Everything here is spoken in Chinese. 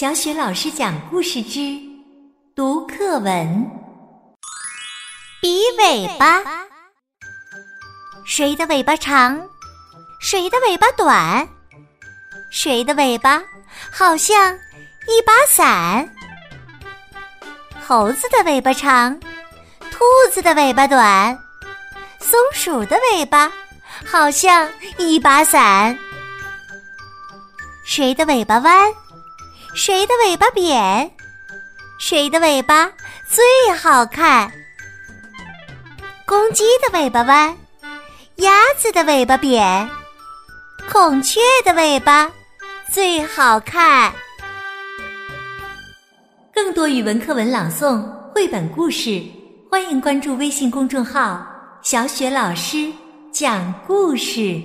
小雪老师讲故事之读课文：比尾巴，谁的尾巴长？谁的尾巴短？谁的尾巴好像一把伞？猴子的尾巴长，兔子的尾巴短，松鼠的尾巴好像一把伞。谁的尾巴弯？谁的尾巴扁？谁的尾巴最好看？公鸡的尾巴弯，鸭子的尾巴扁，孔雀的尾巴最好看。更多语文课文朗诵、绘本故事，欢迎关注微信公众号“小雪老师讲故事”。